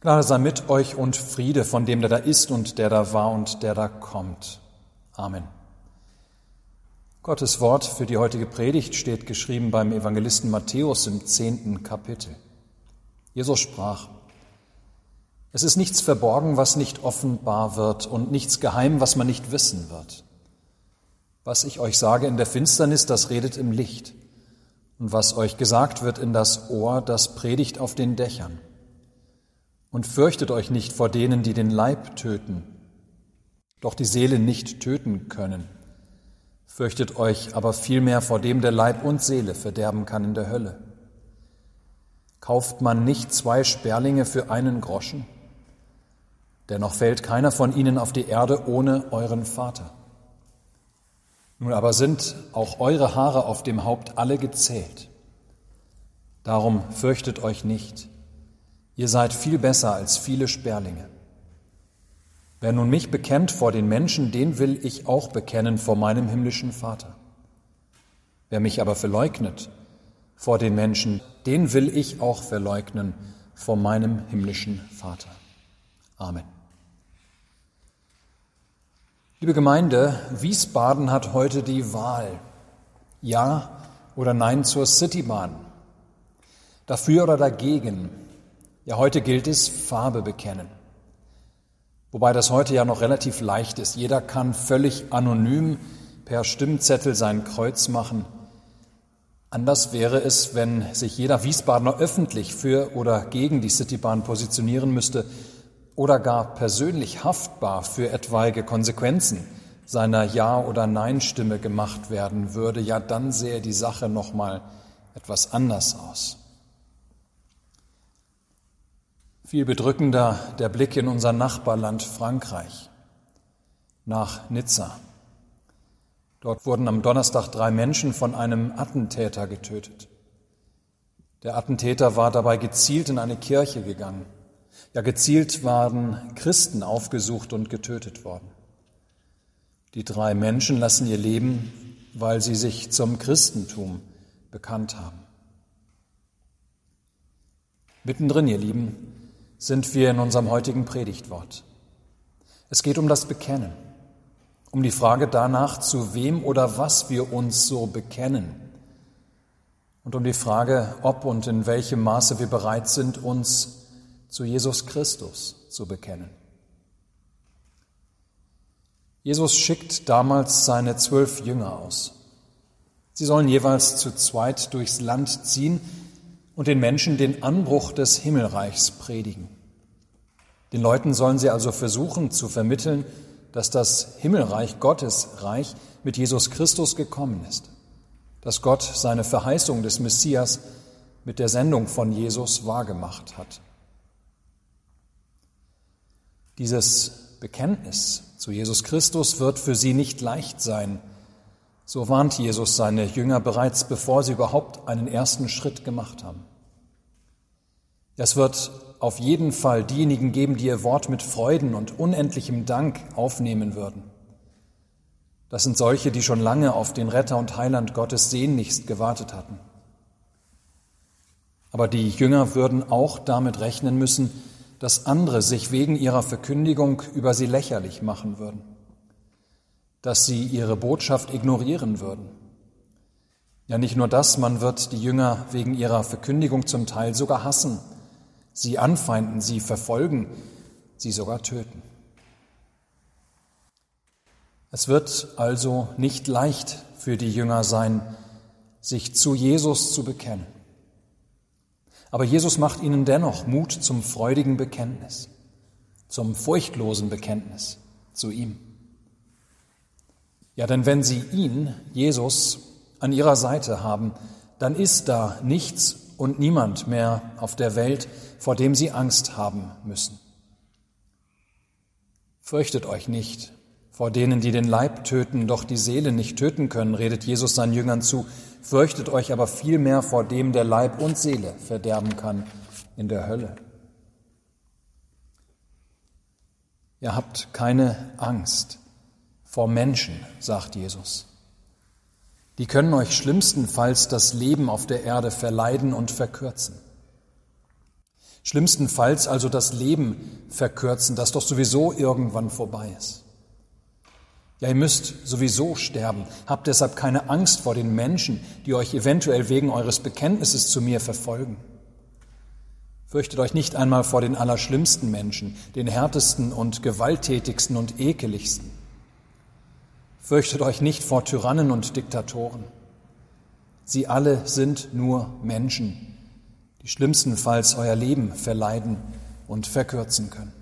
Gnade sei mit euch und Friede von dem, der da ist und der da war und der da kommt. Amen. Gottes Wort für die heutige Predigt steht geschrieben beim Evangelisten Matthäus im zehnten Kapitel. Jesus sprach, Es ist nichts verborgen, was nicht offenbar wird und nichts geheim, was man nicht wissen wird. Was ich euch sage in der Finsternis, das redet im Licht. Und was euch gesagt wird in das Ohr, das predigt auf den Dächern. Und fürchtet euch nicht vor denen, die den Leib töten, doch die Seele nicht töten können. Fürchtet euch aber vielmehr vor dem, der Leib und Seele verderben kann in der Hölle. Kauft man nicht zwei Sperlinge für einen Groschen? Dennoch fällt keiner von ihnen auf die Erde ohne euren Vater. Nun aber sind auch eure Haare auf dem Haupt alle gezählt. Darum fürchtet euch nicht. Ihr seid viel besser als viele Sperlinge. Wer nun mich bekennt vor den Menschen, den will ich auch bekennen vor meinem himmlischen Vater. Wer mich aber verleugnet vor den Menschen, den will ich auch verleugnen vor meinem himmlischen Vater. Amen. Liebe Gemeinde, Wiesbaden hat heute die Wahl. Ja oder Nein zur Citybahn. Dafür oder dagegen. Ja, heute gilt es, Farbe bekennen. Wobei das heute ja noch relativ leicht ist. Jeder kann völlig anonym per Stimmzettel sein Kreuz machen. Anders wäre es, wenn sich jeder Wiesbadener öffentlich für oder gegen die Citybahn positionieren müsste oder gar persönlich haftbar für etwaige Konsequenzen seiner Ja- oder Nein-Stimme gemacht werden würde. Ja, dann sähe die Sache noch mal etwas anders aus. Viel bedrückender der Blick in unser Nachbarland Frankreich, nach Nizza. Dort wurden am Donnerstag drei Menschen von einem Attentäter getötet. Der Attentäter war dabei gezielt in eine Kirche gegangen. Ja, gezielt waren Christen aufgesucht und getötet worden. Die drei Menschen lassen ihr Leben, weil sie sich zum Christentum bekannt haben. Mittendrin, ihr Lieben, sind wir in unserem heutigen Predigtwort. Es geht um das Bekennen, um die Frage danach, zu wem oder was wir uns so bekennen und um die Frage, ob und in welchem Maße wir bereit sind, uns zu Jesus Christus zu bekennen. Jesus schickt damals seine zwölf Jünger aus. Sie sollen jeweils zu zweit durchs Land ziehen, und den Menschen den Anbruch des Himmelreichs predigen. Den Leuten sollen sie also versuchen zu vermitteln, dass das Himmelreich Gottes Reich mit Jesus Christus gekommen ist, dass Gott seine Verheißung des Messias mit der Sendung von Jesus wahrgemacht hat. Dieses Bekenntnis zu Jesus Christus wird für sie nicht leicht sein, so warnt Jesus seine Jünger bereits, bevor sie überhaupt einen ersten Schritt gemacht haben. Es wird auf jeden Fall diejenigen geben, die ihr Wort mit Freuden und unendlichem Dank aufnehmen würden. Das sind solche, die schon lange auf den Retter und Heiland Gottes sehnlichst gewartet hatten. Aber die Jünger würden auch damit rechnen müssen, dass andere sich wegen ihrer Verkündigung über sie lächerlich machen würden dass sie ihre Botschaft ignorieren würden. Ja, nicht nur das, man wird die Jünger wegen ihrer Verkündigung zum Teil sogar hassen, sie anfeinden, sie verfolgen, sie sogar töten. Es wird also nicht leicht für die Jünger sein, sich zu Jesus zu bekennen. Aber Jesus macht ihnen dennoch Mut zum freudigen Bekenntnis, zum furchtlosen Bekenntnis zu ihm. Ja, denn wenn Sie ihn, Jesus, an Ihrer Seite haben, dann ist da nichts und niemand mehr auf der Welt, vor dem Sie Angst haben müssen. Fürchtet euch nicht vor denen, die den Leib töten, doch die Seele nicht töten können, redet Jesus seinen Jüngern zu. Fürchtet euch aber vielmehr vor dem, der Leib und Seele verderben kann in der Hölle. Ihr habt keine Angst vor Menschen, sagt Jesus. Die können euch schlimmstenfalls das Leben auf der Erde verleiden und verkürzen. Schlimmstenfalls also das Leben verkürzen, das doch sowieso irgendwann vorbei ist. Ja, ihr müsst sowieso sterben. Habt deshalb keine Angst vor den Menschen, die euch eventuell wegen eures Bekenntnisses zu mir verfolgen. Fürchtet euch nicht einmal vor den allerschlimmsten Menschen, den härtesten und gewalttätigsten und ekeligsten. Fürchtet euch nicht vor Tyrannen und Diktatoren. Sie alle sind nur Menschen, die schlimmstenfalls euer Leben verleiden und verkürzen können.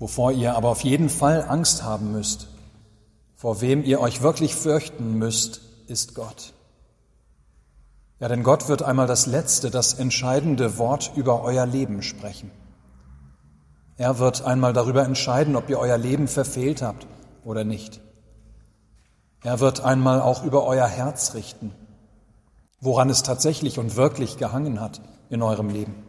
Wovor ihr aber auf jeden Fall Angst haben müsst, vor wem ihr euch wirklich fürchten müsst, ist Gott. Ja, denn Gott wird einmal das letzte, das entscheidende Wort über euer Leben sprechen. Er wird einmal darüber entscheiden, ob ihr euer Leben verfehlt habt oder nicht. Er wird einmal auch über euer Herz richten, woran es tatsächlich und wirklich gehangen hat in eurem Leben.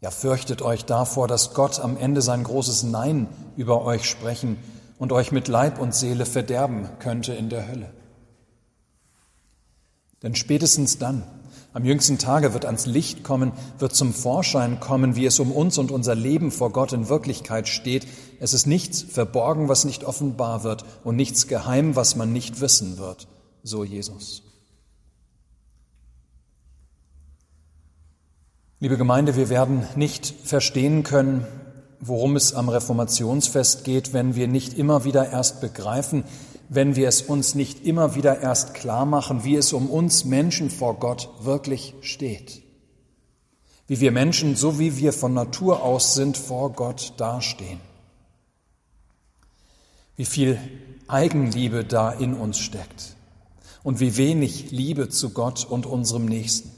Ja, fürchtet euch davor, dass Gott am Ende sein großes Nein über euch sprechen und euch mit Leib und Seele verderben könnte in der Hölle. Denn spätestens dann, am jüngsten Tage wird ans Licht kommen, wird zum Vorschein kommen, wie es um uns und unser Leben vor Gott in Wirklichkeit steht. Es ist nichts verborgen, was nicht offenbar wird und nichts geheim, was man nicht wissen wird, so Jesus. Liebe Gemeinde, wir werden nicht verstehen können, worum es am Reformationsfest geht, wenn wir nicht immer wieder erst begreifen, wenn wir es uns nicht immer wieder erst klar machen, wie es um uns Menschen vor Gott wirklich steht. Wie wir Menschen, so wie wir von Natur aus sind, vor Gott dastehen. Wie viel Eigenliebe da in uns steckt und wie wenig Liebe zu Gott und unserem Nächsten.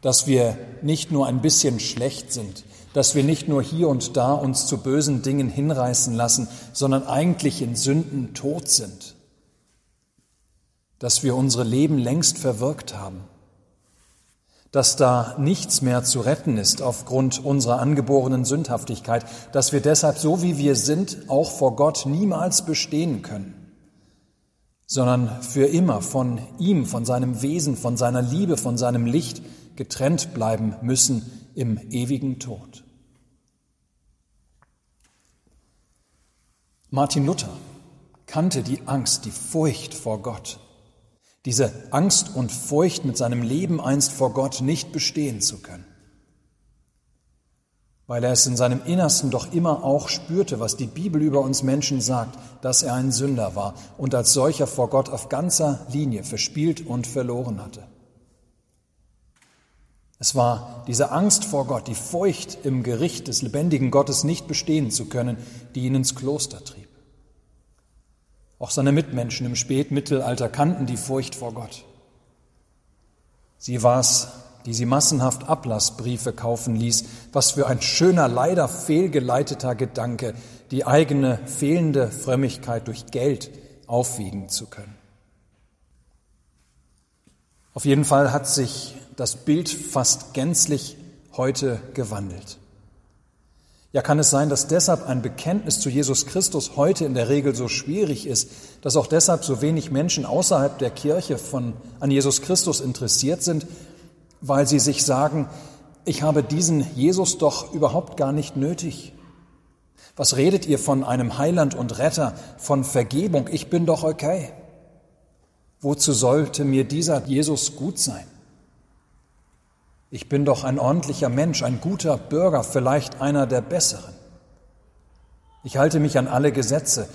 Dass wir nicht nur ein bisschen schlecht sind, dass wir nicht nur hier und da uns zu bösen Dingen hinreißen lassen, sondern eigentlich in Sünden tot sind, dass wir unsere Leben längst verwirkt haben, dass da nichts mehr zu retten ist aufgrund unserer angeborenen Sündhaftigkeit, dass wir deshalb so wie wir sind auch vor Gott niemals bestehen können, sondern für immer von ihm, von seinem Wesen, von seiner Liebe, von seinem Licht getrennt bleiben müssen im ewigen Tod. Martin Luther kannte die Angst, die Furcht vor Gott. Diese Angst und Furcht mit seinem Leben einst vor Gott nicht bestehen zu können. Weil er es in seinem Innersten doch immer auch spürte, was die Bibel über uns Menschen sagt, dass er ein Sünder war und als solcher vor Gott auf ganzer Linie verspielt und verloren hatte. Es war diese Angst vor Gott, die Furcht im Gericht des lebendigen Gottes nicht bestehen zu können, die ihn ins Kloster trieb. Auch seine Mitmenschen im Spätmittelalter kannten die Furcht vor Gott. Sie war es, die sie massenhaft Ablassbriefe kaufen ließ. Was für ein schöner, leider fehlgeleiteter Gedanke, die eigene fehlende Frömmigkeit durch Geld aufwiegen zu können. Auf jeden Fall hat sich das Bild fast gänzlich heute gewandelt. Ja, kann es sein, dass deshalb ein Bekenntnis zu Jesus Christus heute in der Regel so schwierig ist, dass auch deshalb so wenig Menschen außerhalb der Kirche von, an Jesus Christus interessiert sind, weil sie sich sagen, ich habe diesen Jesus doch überhaupt gar nicht nötig. Was redet ihr von einem Heiland und Retter, von Vergebung? Ich bin doch okay. Wozu sollte mir dieser Jesus gut sein? Ich bin doch ein ordentlicher Mensch, ein guter Bürger, vielleicht einer der besseren. Ich halte mich an alle Gesetze.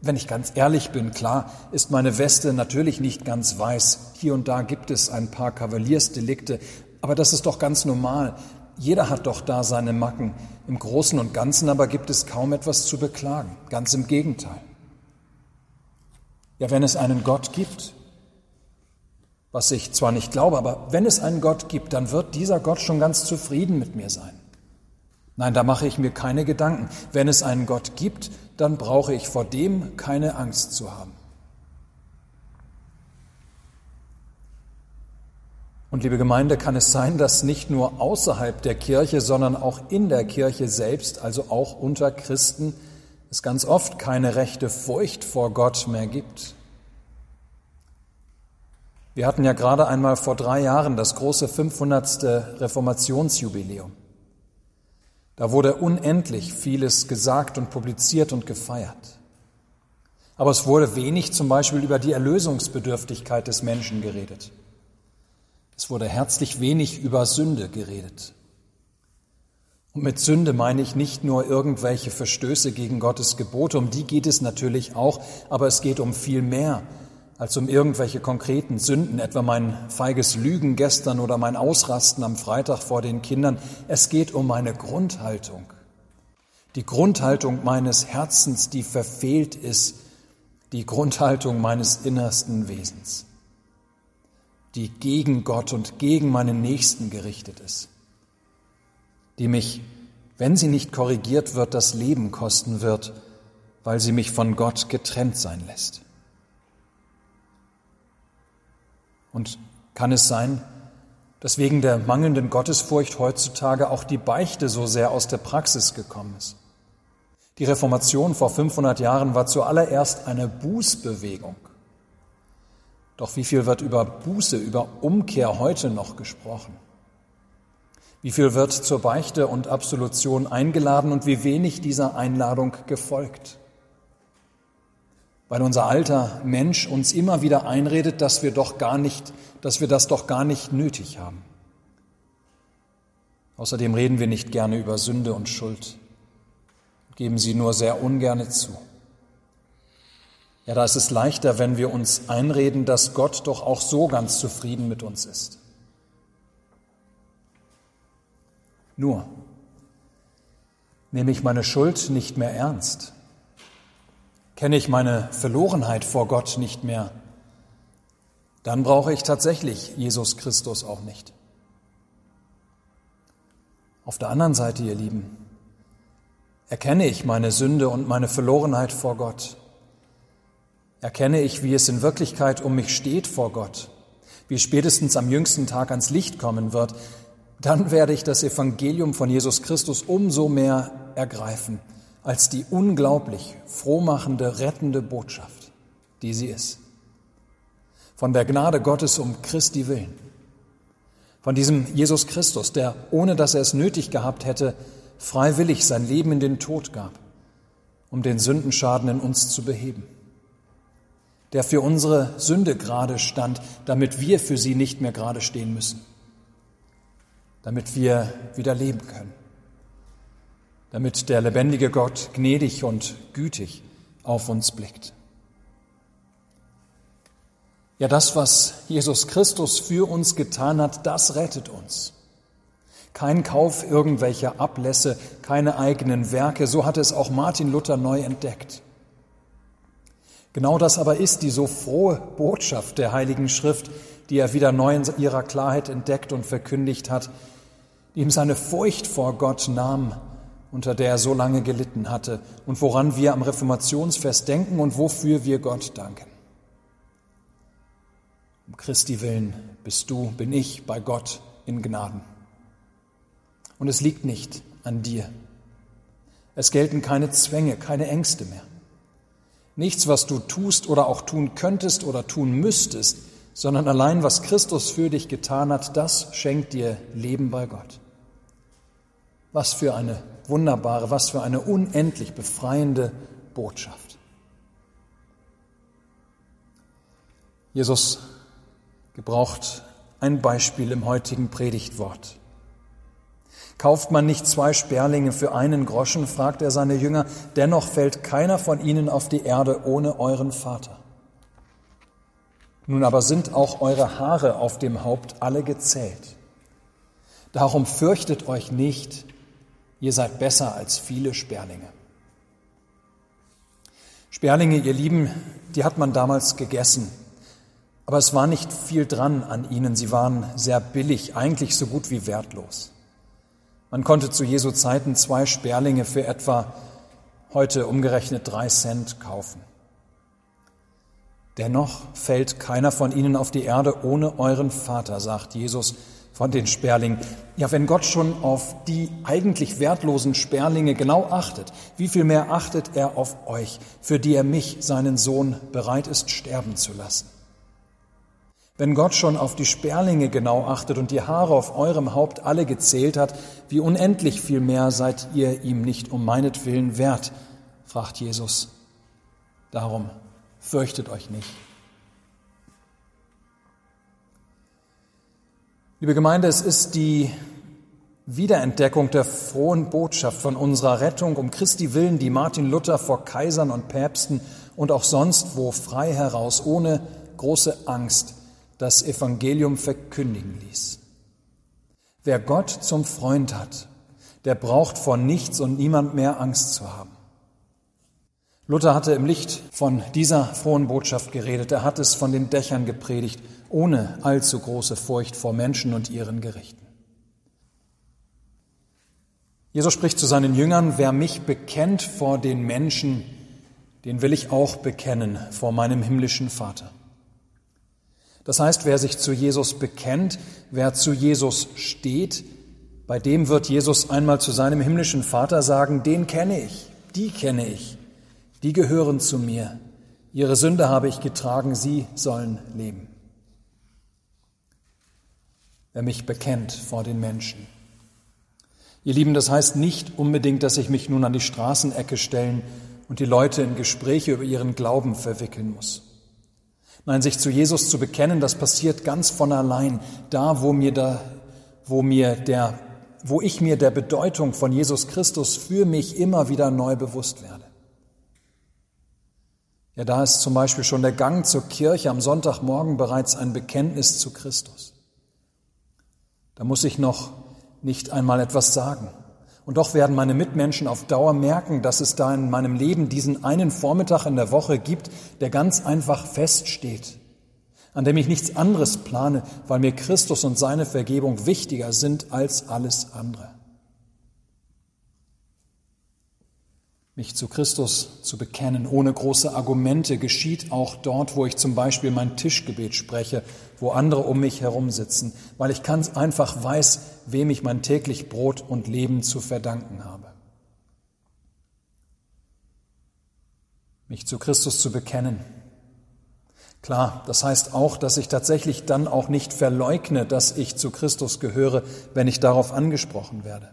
Wenn ich ganz ehrlich bin, klar, ist meine Weste natürlich nicht ganz weiß. Hier und da gibt es ein paar Kavaliersdelikte, aber das ist doch ganz normal. Jeder hat doch da seine Macken. Im Großen und Ganzen aber gibt es kaum etwas zu beklagen. Ganz im Gegenteil. Ja, wenn es einen Gott gibt, was ich zwar nicht glaube, aber wenn es einen Gott gibt, dann wird dieser Gott schon ganz zufrieden mit mir sein. Nein, da mache ich mir keine Gedanken. Wenn es einen Gott gibt, dann brauche ich vor dem keine Angst zu haben. Und liebe Gemeinde, kann es sein, dass nicht nur außerhalb der Kirche, sondern auch in der Kirche selbst, also auch unter Christen, es ganz oft keine rechte Furcht vor Gott mehr gibt? Wir hatten ja gerade einmal vor drei Jahren das große 500. Reformationsjubiläum. Da wurde unendlich vieles gesagt und publiziert und gefeiert. Aber es wurde wenig zum Beispiel über die Erlösungsbedürftigkeit des Menschen geredet. Es wurde herzlich wenig über Sünde geredet. Und mit Sünde meine ich nicht nur irgendwelche Verstöße gegen Gottes Gebote, um die geht es natürlich auch, aber es geht um viel mehr als um irgendwelche konkreten Sünden, etwa mein feiges Lügen gestern oder mein Ausrasten am Freitag vor den Kindern. Es geht um meine Grundhaltung. Die Grundhaltung meines Herzens, die verfehlt ist, die Grundhaltung meines innersten Wesens, die gegen Gott und gegen meinen Nächsten gerichtet ist, die mich, wenn sie nicht korrigiert wird, das Leben kosten wird, weil sie mich von Gott getrennt sein lässt. Und kann es sein, dass wegen der mangelnden Gottesfurcht heutzutage auch die Beichte so sehr aus der Praxis gekommen ist? Die Reformation vor 500 Jahren war zuallererst eine Bußbewegung. Doch wie viel wird über Buße, über Umkehr heute noch gesprochen? Wie viel wird zur Beichte und Absolution eingeladen und wie wenig dieser Einladung gefolgt? Weil unser alter Mensch uns immer wieder einredet, dass wir doch gar nicht, dass wir das doch gar nicht nötig haben. Außerdem reden wir nicht gerne über Sünde und Schuld, geben sie nur sehr ungerne zu. Ja, da ist es leichter, wenn wir uns einreden, dass Gott doch auch so ganz zufrieden mit uns ist. Nur nehme ich meine Schuld nicht mehr ernst, kenne ich meine Verlorenheit vor Gott nicht mehr, dann brauche ich tatsächlich Jesus Christus auch nicht. Auf der anderen Seite, ihr Lieben, erkenne ich meine Sünde und meine Verlorenheit vor Gott. Erkenne ich, wie es in Wirklichkeit um mich steht vor Gott, wie es spätestens am jüngsten Tag ans Licht kommen wird, dann werde ich das Evangelium von Jesus Christus umso mehr ergreifen als die unglaublich frohmachende, rettende Botschaft, die sie ist. Von der Gnade Gottes um Christi willen. Von diesem Jesus Christus, der, ohne dass er es nötig gehabt hätte, freiwillig sein Leben in den Tod gab, um den Sündenschaden in uns zu beheben. Der für unsere Sünde gerade stand, damit wir für sie nicht mehr gerade stehen müssen. Damit wir wieder leben können damit der lebendige Gott gnädig und gütig auf uns blickt. Ja, das, was Jesus Christus für uns getan hat, das rettet uns. Kein Kauf irgendwelcher Ablässe, keine eigenen Werke, so hat es auch Martin Luther neu entdeckt. Genau das aber ist die so frohe Botschaft der Heiligen Schrift, die er wieder neu in ihrer Klarheit entdeckt und verkündigt hat, die ihm seine Furcht vor Gott nahm unter der er so lange gelitten hatte und woran wir am Reformationsfest denken und wofür wir Gott danken. Um Christi willen bist du, bin ich bei Gott in Gnaden. Und es liegt nicht an dir. Es gelten keine Zwänge, keine Ängste mehr. Nichts, was du tust oder auch tun könntest oder tun müsstest, sondern allein, was Christus für dich getan hat, das schenkt dir Leben bei Gott. Was für eine wunderbare, was für eine unendlich befreiende Botschaft. Jesus gebraucht ein Beispiel im heutigen Predigtwort. Kauft man nicht zwei Sperlinge für einen Groschen, fragt er seine Jünger, dennoch fällt keiner von ihnen auf die Erde ohne euren Vater. Nun aber sind auch eure Haare auf dem Haupt alle gezählt. Darum fürchtet euch nicht, Ihr seid besser als viele Sperlinge. Sperlinge, ihr Lieben, die hat man damals gegessen. Aber es war nicht viel dran an ihnen. Sie waren sehr billig, eigentlich so gut wie wertlos. Man konnte zu Jesu Zeiten zwei Sperlinge für etwa heute umgerechnet drei Cent kaufen. Dennoch fällt keiner von ihnen auf die Erde ohne euren Vater, sagt Jesus von den Sperlingen. Ja, wenn Gott schon auf die eigentlich wertlosen Sperlinge genau achtet, wie viel mehr achtet er auf euch, für die er mich, seinen Sohn, bereit ist sterben zu lassen? Wenn Gott schon auf die Sperlinge genau achtet und die Haare auf eurem Haupt alle gezählt hat, wie unendlich viel mehr seid ihr ihm nicht um meinetwillen wert, fragt Jesus. Darum fürchtet euch nicht. Liebe Gemeinde, es ist die Wiederentdeckung der frohen Botschaft von unserer Rettung um Christi willen, die Martin Luther vor Kaisern und Päpsten und auch sonst wo frei heraus, ohne große Angst, das Evangelium verkündigen ließ. Wer Gott zum Freund hat, der braucht vor nichts und niemand mehr Angst zu haben. Luther hatte im Licht von dieser frohen Botschaft geredet. Er hat es von den Dächern gepredigt, ohne allzu große Furcht vor Menschen und ihren Gerichten. Jesus spricht zu seinen Jüngern, wer mich bekennt vor den Menschen, den will ich auch bekennen vor meinem himmlischen Vater. Das heißt, wer sich zu Jesus bekennt, wer zu Jesus steht, bei dem wird Jesus einmal zu seinem himmlischen Vater sagen, den kenne ich, die kenne ich, die gehören zu mir, ihre Sünde habe ich getragen, sie sollen leben. Wer mich bekennt vor den Menschen. Ihr Lieben, das heißt nicht unbedingt, dass ich mich nun an die Straßenecke stellen und die Leute in Gespräche über ihren Glauben verwickeln muss. Nein, sich zu Jesus zu bekennen, das passiert ganz von allein, da wo mir da, wo mir der, wo ich mir der Bedeutung von Jesus Christus für mich immer wieder neu bewusst werde. Ja, da ist zum Beispiel schon der Gang zur Kirche am Sonntagmorgen bereits ein Bekenntnis zu Christus. Da muss ich noch nicht einmal etwas sagen. Und doch werden meine Mitmenschen auf Dauer merken, dass es da in meinem Leben diesen einen Vormittag in der Woche gibt, der ganz einfach feststeht, an dem ich nichts anderes plane, weil mir Christus und seine Vergebung wichtiger sind als alles andere. Mich zu Christus zu bekennen, ohne große Argumente, geschieht auch dort, wo ich zum Beispiel mein Tischgebet spreche, wo andere um mich herum sitzen, weil ich ganz einfach weiß, wem ich mein täglich Brot und Leben zu verdanken habe. Mich zu Christus zu bekennen. Klar, das heißt auch, dass ich tatsächlich dann auch nicht verleugne, dass ich zu Christus gehöre, wenn ich darauf angesprochen werde.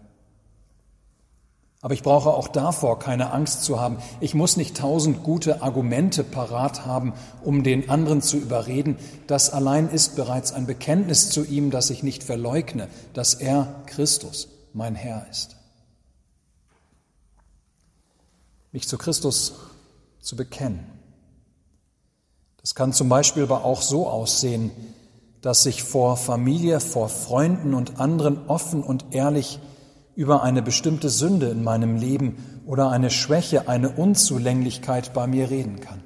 Aber ich brauche auch davor keine Angst zu haben. Ich muss nicht tausend gute Argumente parat haben, um den anderen zu überreden. Das allein ist bereits ein Bekenntnis zu ihm, dass ich nicht verleugne, dass er Christus mein Herr ist. Mich zu Christus zu bekennen. Das kann zum Beispiel aber auch so aussehen, dass ich vor Familie, vor Freunden und anderen offen und ehrlich über eine bestimmte Sünde in meinem Leben oder eine Schwäche, eine Unzulänglichkeit bei mir reden kann.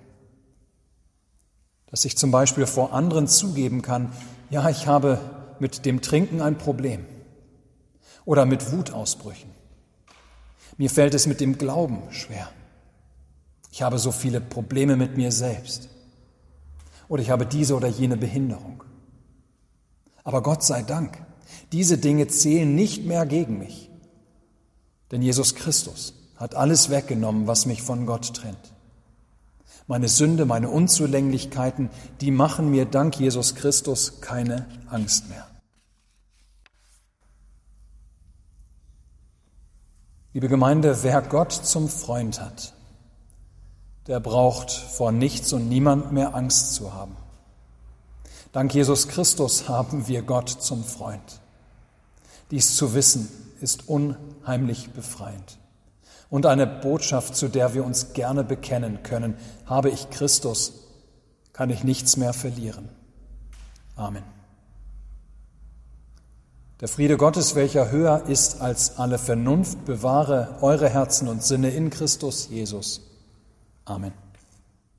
Dass ich zum Beispiel vor anderen zugeben kann, ja, ich habe mit dem Trinken ein Problem oder mit Wutausbrüchen. Mir fällt es mit dem Glauben schwer. Ich habe so viele Probleme mit mir selbst. Oder ich habe diese oder jene Behinderung. Aber Gott sei Dank, diese Dinge zählen nicht mehr gegen mich. Denn Jesus Christus hat alles weggenommen, was mich von Gott trennt. Meine Sünde, meine Unzulänglichkeiten, die machen mir dank Jesus Christus keine Angst mehr. Liebe Gemeinde, wer Gott zum Freund hat, der braucht vor nichts und niemand mehr Angst zu haben. Dank Jesus Christus haben wir Gott zum Freund. Dies zu wissen, ist unheimlich befreiend. Und eine Botschaft, zu der wir uns gerne bekennen können. Habe ich Christus, kann ich nichts mehr verlieren. Amen. Der Friede Gottes, welcher höher ist als alle Vernunft, bewahre eure Herzen und Sinne in Christus Jesus. Amen.